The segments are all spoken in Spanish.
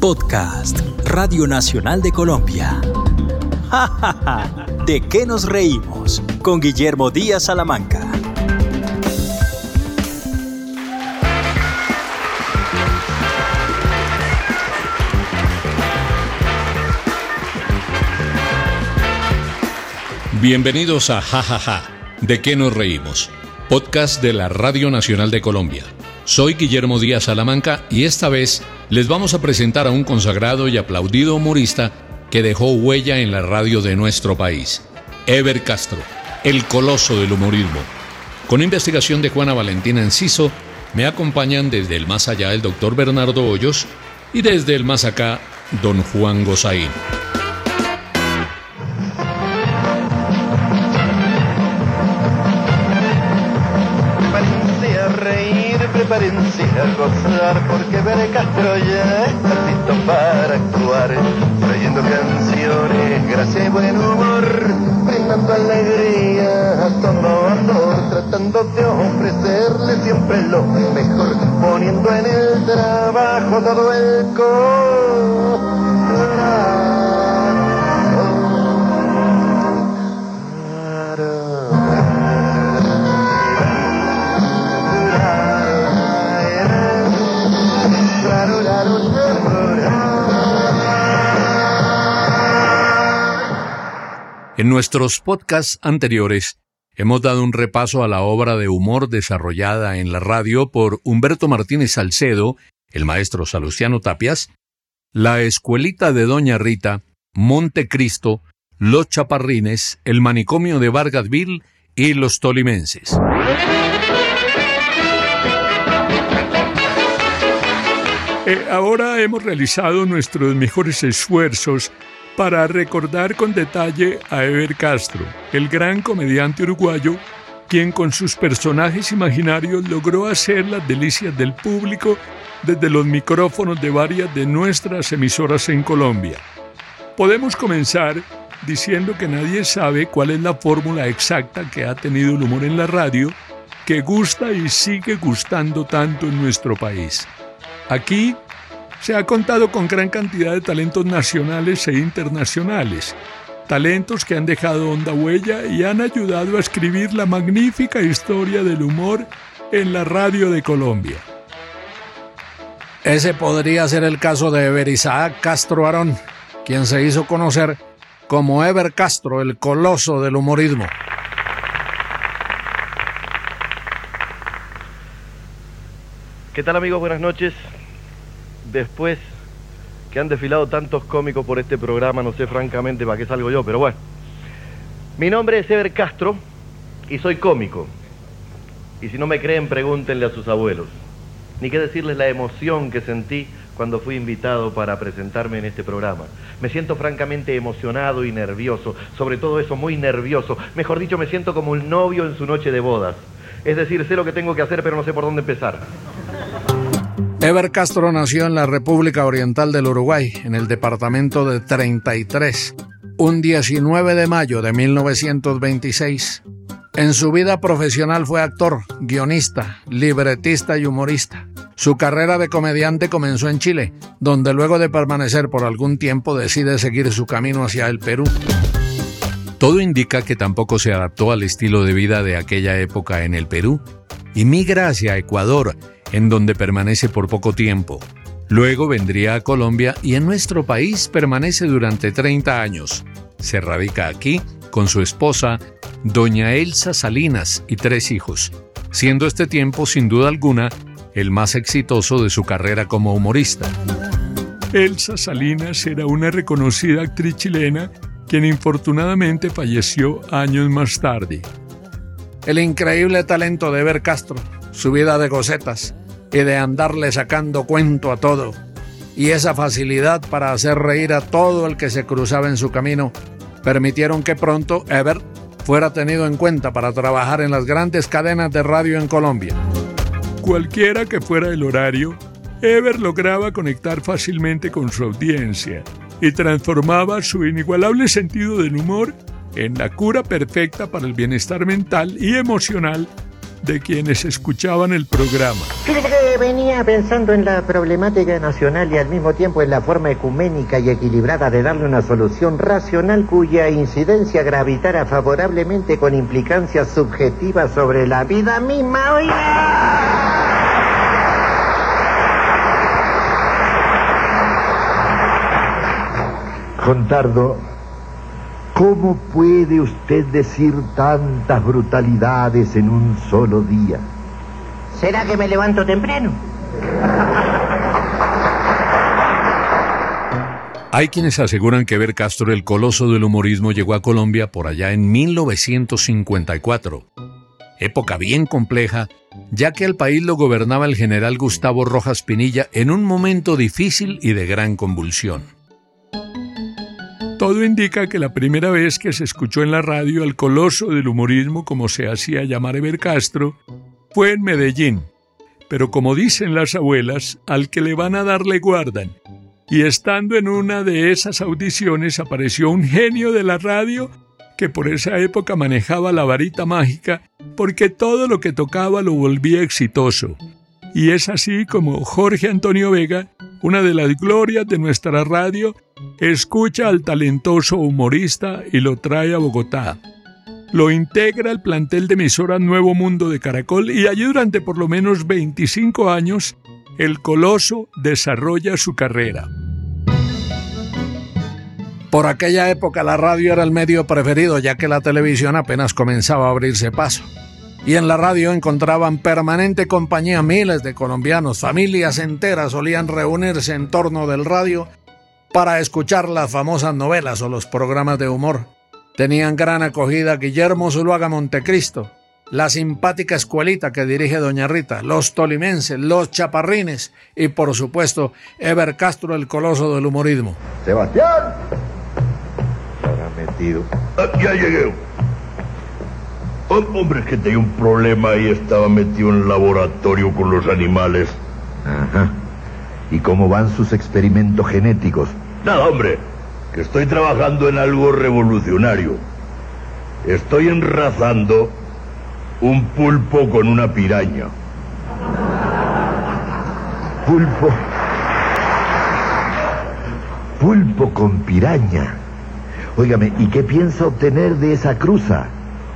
Podcast, Radio Nacional de Colombia. ¡Ja! ¿De qué nos reímos? Con Guillermo Díaz Salamanca. Bienvenidos a Ja Ja Ja, ¿de qué nos reímos? Podcast de la Radio Nacional de Colombia. Soy Guillermo Díaz Salamanca y esta vez les vamos a presentar a un consagrado y aplaudido humorista que dejó huella en la radio de nuestro país, Ever Castro, el coloso del humorismo. Con investigación de Juana Valentina Enciso, me acompañan desde el más allá el doctor Bernardo Hoyos y desde el más acá, don Juan Gozaín. Reír, prepárense a gozar, porque Ver Castro ya está listo para actuar, trayendo canciones, gracia y buen humor, brindando alegría a todo andor, tratando de ofrecerle siempre lo mejor, poniendo en el trabajo todo el En nuestros podcasts anteriores hemos dado un repaso a la obra de humor desarrollada en la radio por Humberto Martínez Salcedo, el maestro Salustiano Tapias, La Escuelita de Doña Rita, Montecristo, Los Chaparrines, El Manicomio de Vargasville y Los Tolimenses. Eh, ahora hemos realizado nuestros mejores esfuerzos para recordar con detalle a Ever Castro, el gran comediante uruguayo, quien con sus personajes imaginarios logró hacer las delicias del público desde los micrófonos de varias de nuestras emisoras en Colombia. Podemos comenzar diciendo que nadie sabe cuál es la fórmula exacta que ha tenido el humor en la radio, que gusta y sigue gustando tanto en nuestro país. Aquí se ha contado con gran cantidad de talentos nacionales e internacionales, talentos que han dejado honda huella y han ayudado a escribir la magnífica historia del humor en la radio de Colombia. Ese podría ser el caso de Ever Isaac Castro Arón, quien se hizo conocer como Ever Castro, el coloso del humorismo. ¿Qué tal amigos? Buenas noches. Después que han desfilado tantos cómicos por este programa, no sé francamente para qué salgo yo, pero bueno. Mi nombre es Ever Castro y soy cómico. Y si no me creen, pregúntenle a sus abuelos. Ni qué decirles la emoción que sentí cuando fui invitado para presentarme en este programa. Me siento francamente emocionado y nervioso, sobre todo eso, muy nervioso. Mejor dicho, me siento como un novio en su noche de bodas. Es decir, sé lo que tengo que hacer, pero no sé por dónde empezar. Ever Castro nació en la República Oriental del Uruguay, en el departamento de 33, un 19 de mayo de 1926. En su vida profesional fue actor, guionista, libretista y humorista. Su carrera de comediante comenzó en Chile, donde luego de permanecer por algún tiempo decide seguir su camino hacia el Perú. Todo indica que tampoco se adaptó al estilo de vida de aquella época en el Perú y migra hacia Ecuador, en donde permanece por poco tiempo. Luego vendría a Colombia y en nuestro país permanece durante 30 años. Se radica aquí con su esposa, doña Elsa Salinas, y tres hijos, siendo este tiempo sin duda alguna el más exitoso de su carrera como humorista. Elsa Salinas era una reconocida actriz chilena quien infortunadamente falleció años más tarde. El increíble talento de Ever Castro, su vida de gocetas y de andarle sacando cuento a todo, y esa facilidad para hacer reír a todo el que se cruzaba en su camino, permitieron que pronto Ever fuera tenido en cuenta para trabajar en las grandes cadenas de radio en Colombia. Cualquiera que fuera el horario, Ever lograba conectar fácilmente con su audiencia y transformaba su inigualable sentido del humor en la cura perfecta para el bienestar mental y emocional de quienes escuchaban el programa. Venía pensando en la problemática nacional y al mismo tiempo en la forma ecuménica y equilibrada de darle una solución racional cuya incidencia gravitara favorablemente con implicancias subjetivas sobre la vida misma. ¡Oiga! Contardo, ¿cómo puede usted decir tantas brutalidades en un solo día? ¿Será que me levanto temprano? Hay quienes aseguran que Ver Castro, el coloso del humorismo, llegó a Colombia por allá en 1954. Época bien compleja, ya que el país lo gobernaba el general Gustavo Rojas Pinilla en un momento difícil y de gran convulsión. Todo indica que la primera vez que se escuchó en la radio al coloso del humorismo, como se hacía llamar Eber Castro, fue en Medellín. Pero como dicen las abuelas, al que le van a dar le guardan. Y estando en una de esas audiciones apareció un genio de la radio que por esa época manejaba la varita mágica porque todo lo que tocaba lo volvía exitoso. Y es así como Jorge Antonio Vega, una de las glorias de nuestra radio, escucha al talentoso humorista y lo trae a Bogotá. Lo integra al plantel de emisora Nuevo Mundo de Caracol y allí durante por lo menos 25 años el coloso desarrolla su carrera. Por aquella época la radio era el medio preferido ya que la televisión apenas comenzaba a abrirse paso. Y en la radio encontraban permanente compañía miles de colombianos, familias enteras solían reunirse en torno del radio para escuchar las famosas novelas o los programas de humor. Tenían gran acogida Guillermo Zuluaga Montecristo, la simpática escuelita que dirige Doña Rita, los tolimenses, los chaparrines y por supuesto Eber Castro, el coloso del humorismo. Sebastián. Se metido. Ah, ya llegué. Hombre, es que tenía un problema y estaba metido en el laboratorio con los animales. Ajá. ¿Y cómo van sus experimentos genéticos? Nada, hombre, que estoy trabajando en algo revolucionario. Estoy enrazando un pulpo con una piraña. Pulpo. Pulpo con piraña. Óigame, ¿y qué piensa obtener de esa cruza?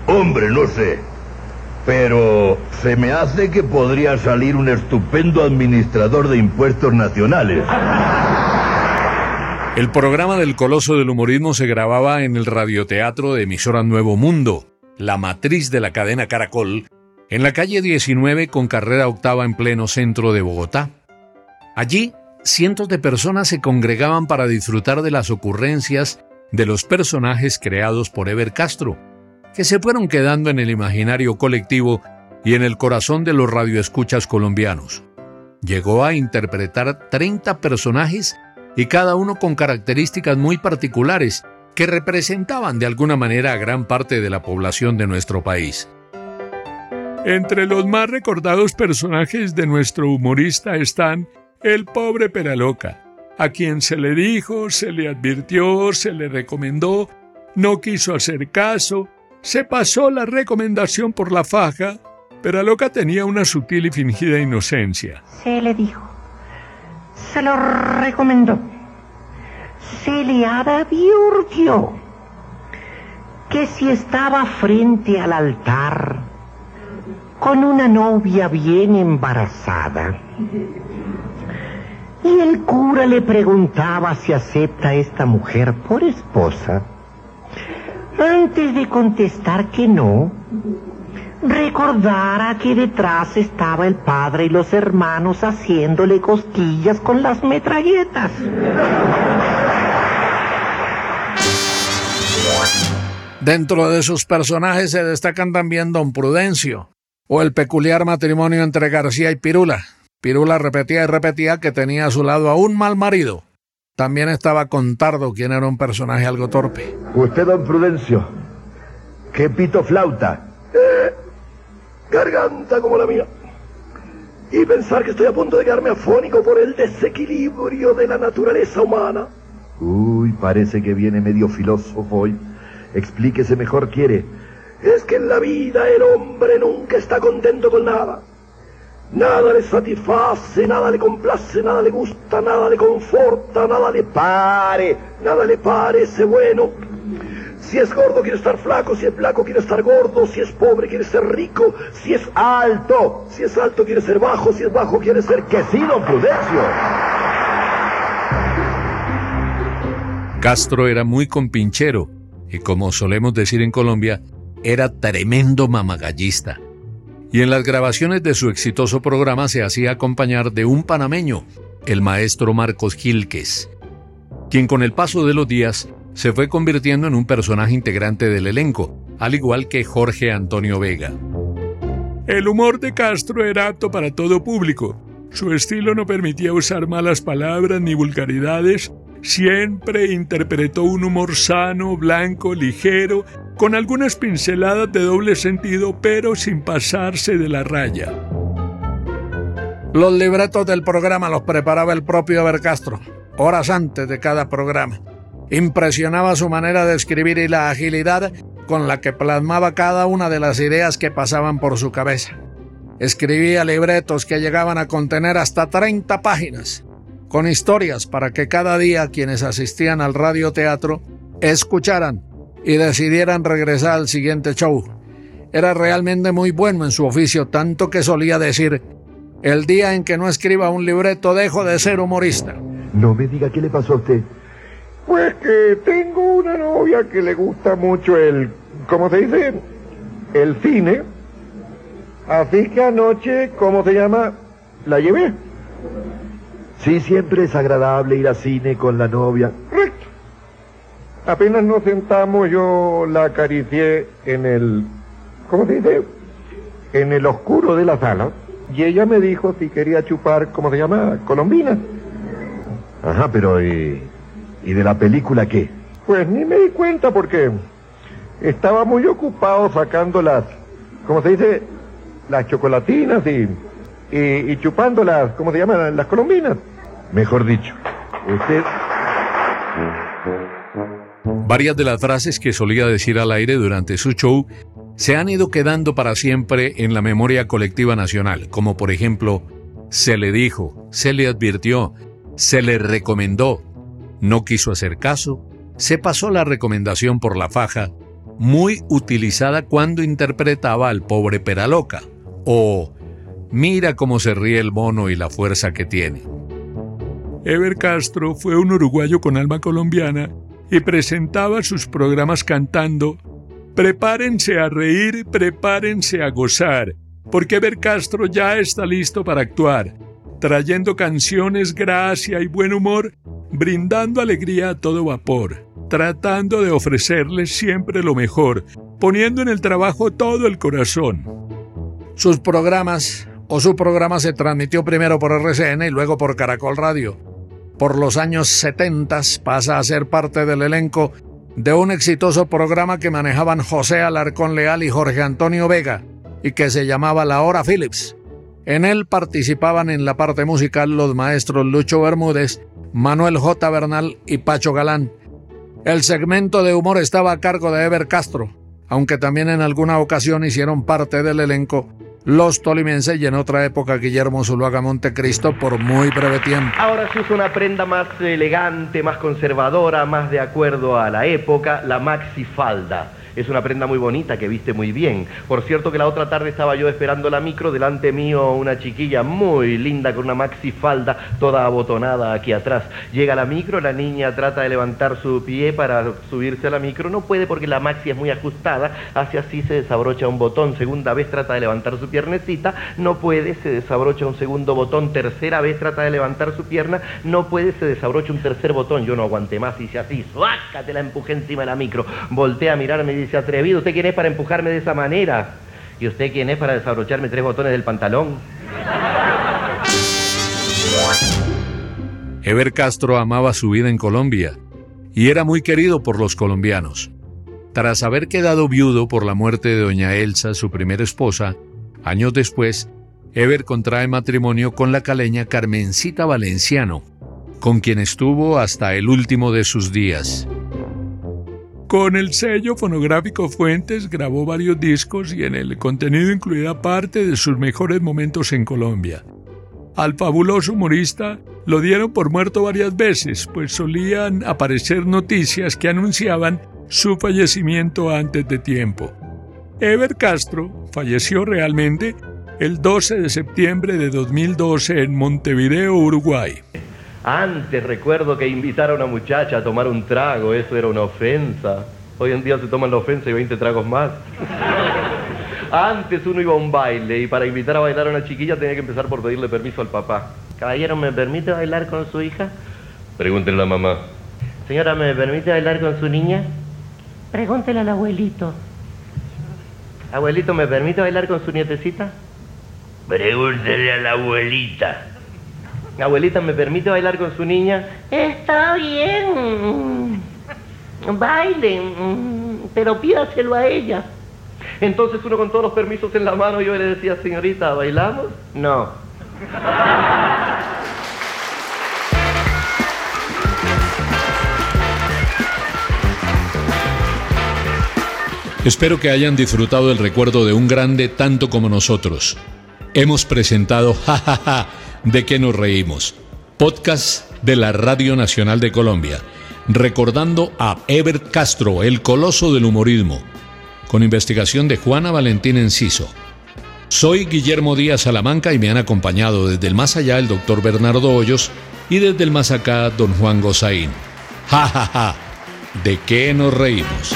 Hombre, no sé. Pero se me hace que podría salir un estupendo administrador de impuestos nacionales. El programa del Coloso del Humorismo se grababa en el radioteatro de emisora Nuevo Mundo, la matriz de la cadena Caracol, en la calle 19 con carrera octava en pleno centro de Bogotá. Allí, cientos de personas se congregaban para disfrutar de las ocurrencias de los personajes creados por Eber Castro, que se fueron quedando en el imaginario colectivo y en el corazón de los radioescuchas colombianos. Llegó a interpretar 30 personajes y cada uno con características muy particulares que representaban de alguna manera a gran parte de la población de nuestro país. Entre los más recordados personajes de nuestro humorista están el pobre Peraloca, a quien se le dijo, se le advirtió, se le recomendó, no quiso hacer caso, se pasó la recomendación por la faja, pero Loca tenía una sutil y fingida inocencia. Se le dijo, se lo recomendó, se le advirtió que si estaba frente al altar con una novia bien embarazada, y el cura le preguntaba si acepta a esta mujer por esposa, antes de contestar que no, recordara que detrás estaba el padre y los hermanos haciéndole cosquillas con las metralletas. Dentro de sus personajes se destacan también Don Prudencio o el peculiar matrimonio entre García y Pirula. Pirula repetía y repetía que tenía a su lado a un mal marido, también estaba Contardo, quien era un personaje algo torpe. Usted, don Prudencio, qué pito flauta. Eh, garganta como la mía. Y pensar que estoy a punto de quedarme afónico por el desequilibrio de la naturaleza humana. Uy, parece que viene medio filósofo hoy. Explíquese mejor, quiere. es que en la vida el hombre nunca está contento con nada. Nada le satisface, nada le complace, nada le gusta, nada le conforta, nada le pare, nada le parece bueno. Si es gordo quiere estar flaco, si es flaco quiere estar gordo, si es pobre quiere ser rico, si es alto, si es alto quiere ser bajo, si es bajo quiere ser que sí, don Prudencio. Castro era muy compinchero y como solemos decir en Colombia, era tremendo mamagallista. Y en las grabaciones de su exitoso programa se hacía acompañar de un panameño, el maestro Marcos Gilques, quien con el paso de los días se fue convirtiendo en un personaje integrante del elenco, al igual que Jorge Antonio Vega. El humor de Castro era apto para todo público. Su estilo no permitía usar malas palabras ni vulgaridades Siempre interpretó un humor sano, blanco, ligero, con algunas pinceladas de doble sentido, pero sin pasarse de la raya. Los libretos del programa los preparaba el propio Eber Castro, horas antes de cada programa. Impresionaba su manera de escribir y la agilidad con la que plasmaba cada una de las ideas que pasaban por su cabeza. Escribía libretos que llegaban a contener hasta 30 páginas con historias para que cada día quienes asistían al radioteatro escucharan y decidieran regresar al siguiente show. Era realmente muy bueno en su oficio, tanto que solía decir, el día en que no escriba un libreto dejo de ser humorista. No me diga qué le pasó a usted. Pues que tengo una novia que le gusta mucho el, ¿cómo se dice? El cine. Así que anoche, ¿cómo se llama? La llevé. Sí, siempre es agradable ir al cine con la novia. Recto. Apenas nos sentamos, yo la acaricié en el. ¿Cómo se dice? En el oscuro de la sala. Y ella me dijo si quería chupar, ¿cómo se llama? Colombina. Ajá, pero ¿y, ¿y de la película qué? Pues ni me di cuenta porque estaba muy ocupado sacando las, ¿cómo se dice? Las chocolatinas y, y, chupando las, ¿cómo se llaman? Las colombinas. Mejor dicho, usted... Varias de las frases que solía decir al aire durante su show se han ido quedando para siempre en la memoria colectiva nacional, como por ejemplo, se le dijo, se le advirtió, se le recomendó, no quiso hacer caso, se pasó la recomendación por la faja, muy utilizada cuando interpretaba al pobre Peraloca, o mira cómo se ríe el mono y la fuerza que tiene. Ever Castro fue un uruguayo con alma colombiana y presentaba sus programas cantando Prepárense a reír, prepárense a gozar, porque Ever Castro ya está listo para actuar, trayendo canciones, gracia y buen humor, brindando alegría a todo vapor, tratando de ofrecerles siempre lo mejor, poniendo en el trabajo todo el corazón. Sus programas o su programa se transmitió primero por RCN y luego por Caracol Radio por los años 70 pasa a ser parte del elenco de un exitoso programa que manejaban José Alarcón Leal y Jorge Antonio Vega y que se llamaba La Hora Phillips. En él participaban en la parte musical los maestros Lucho Bermúdez, Manuel J. Bernal y Pacho Galán. El segmento de humor estaba a cargo de Ever Castro, aunque también en alguna ocasión hicieron parte del elenco los tolimenses y en otra época Guillermo Zuluaga Montecristo por muy breve tiempo. Ahora se usa una prenda más elegante, más conservadora, más de acuerdo a la época, la maxifalda. Es una prenda muy bonita que viste muy bien. Por cierto que la otra tarde estaba yo esperando la micro, delante mío una chiquilla muy linda con una maxi falda toda abotonada aquí atrás. Llega la micro, la niña trata de levantar su pie para subirse a la micro, no puede porque la maxi es muy ajustada, hace así, se desabrocha un botón, segunda vez trata de levantar su piernecita, no puede, se desabrocha un segundo botón, tercera vez trata de levantar su pierna, no puede, se desabrocha un tercer botón, yo no aguanté más, hice así, te la empujé encima de la micro, voltea a mirarme y dice, atrevido, ¿usted quién es para empujarme de esa manera? ¿Y usted quién es para desabrocharme tres botones del pantalón? Ever Castro amaba su vida en Colombia y era muy querido por los colombianos. Tras haber quedado viudo por la muerte de doña Elsa, su primera esposa, años después, Ever contrae matrimonio con la caleña Carmencita Valenciano, con quien estuvo hasta el último de sus días. Con el sello fonográfico Fuentes grabó varios discos y en el contenido incluida parte de sus mejores momentos en Colombia. Al fabuloso humorista lo dieron por muerto varias veces, pues solían aparecer noticias que anunciaban su fallecimiento antes de tiempo. Ever Castro falleció realmente el 12 de septiembre de 2012 en Montevideo, Uruguay. Antes recuerdo que invitar a una muchacha a tomar un trago, eso era una ofensa. Hoy en día se toman la ofensa y 20 tragos más. Antes uno iba a un baile y para invitar a bailar a una chiquilla tenía que empezar por pedirle permiso al papá. Caballero, ¿me permite bailar con su hija? Pregúntenle a la mamá. Señora, ¿me permite bailar con su niña? Pregúntele al abuelito. Abuelito, ¿me permite bailar con su nietecita? Pregúntele a la abuelita. Abuelita, ¿me permite bailar con su niña? Está bien. Baile, pero pídaselo a ella. Entonces uno con todos los permisos en la mano, yo le decía, señorita, ¿bailamos? No. Espero que hayan disfrutado el recuerdo de un grande tanto como nosotros. Hemos presentado Jajaja de que nos reímos, podcast de la Radio Nacional de Colombia, recordando a Ever Castro, el coloso del humorismo, con investigación de Juana Valentín Enciso. Soy Guillermo Díaz Salamanca y me han acompañado desde el más allá el doctor Bernardo Hoyos y desde el más acá don Juan Gozaín. Ja, ja, ja. ¿De qué nos reímos?